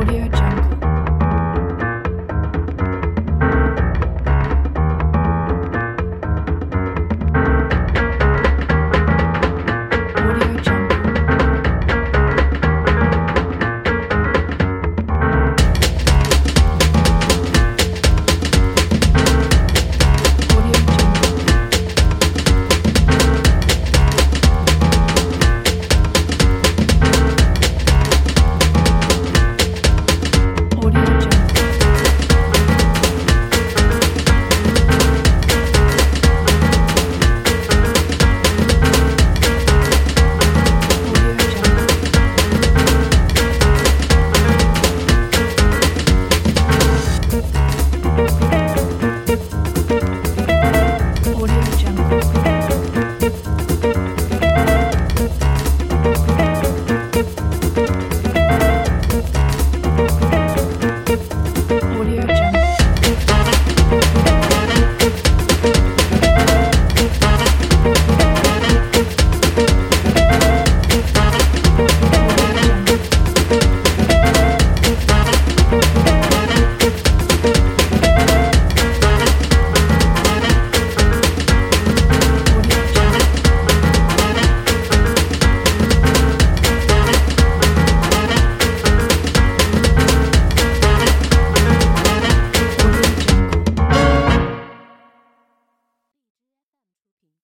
Audio Thank you.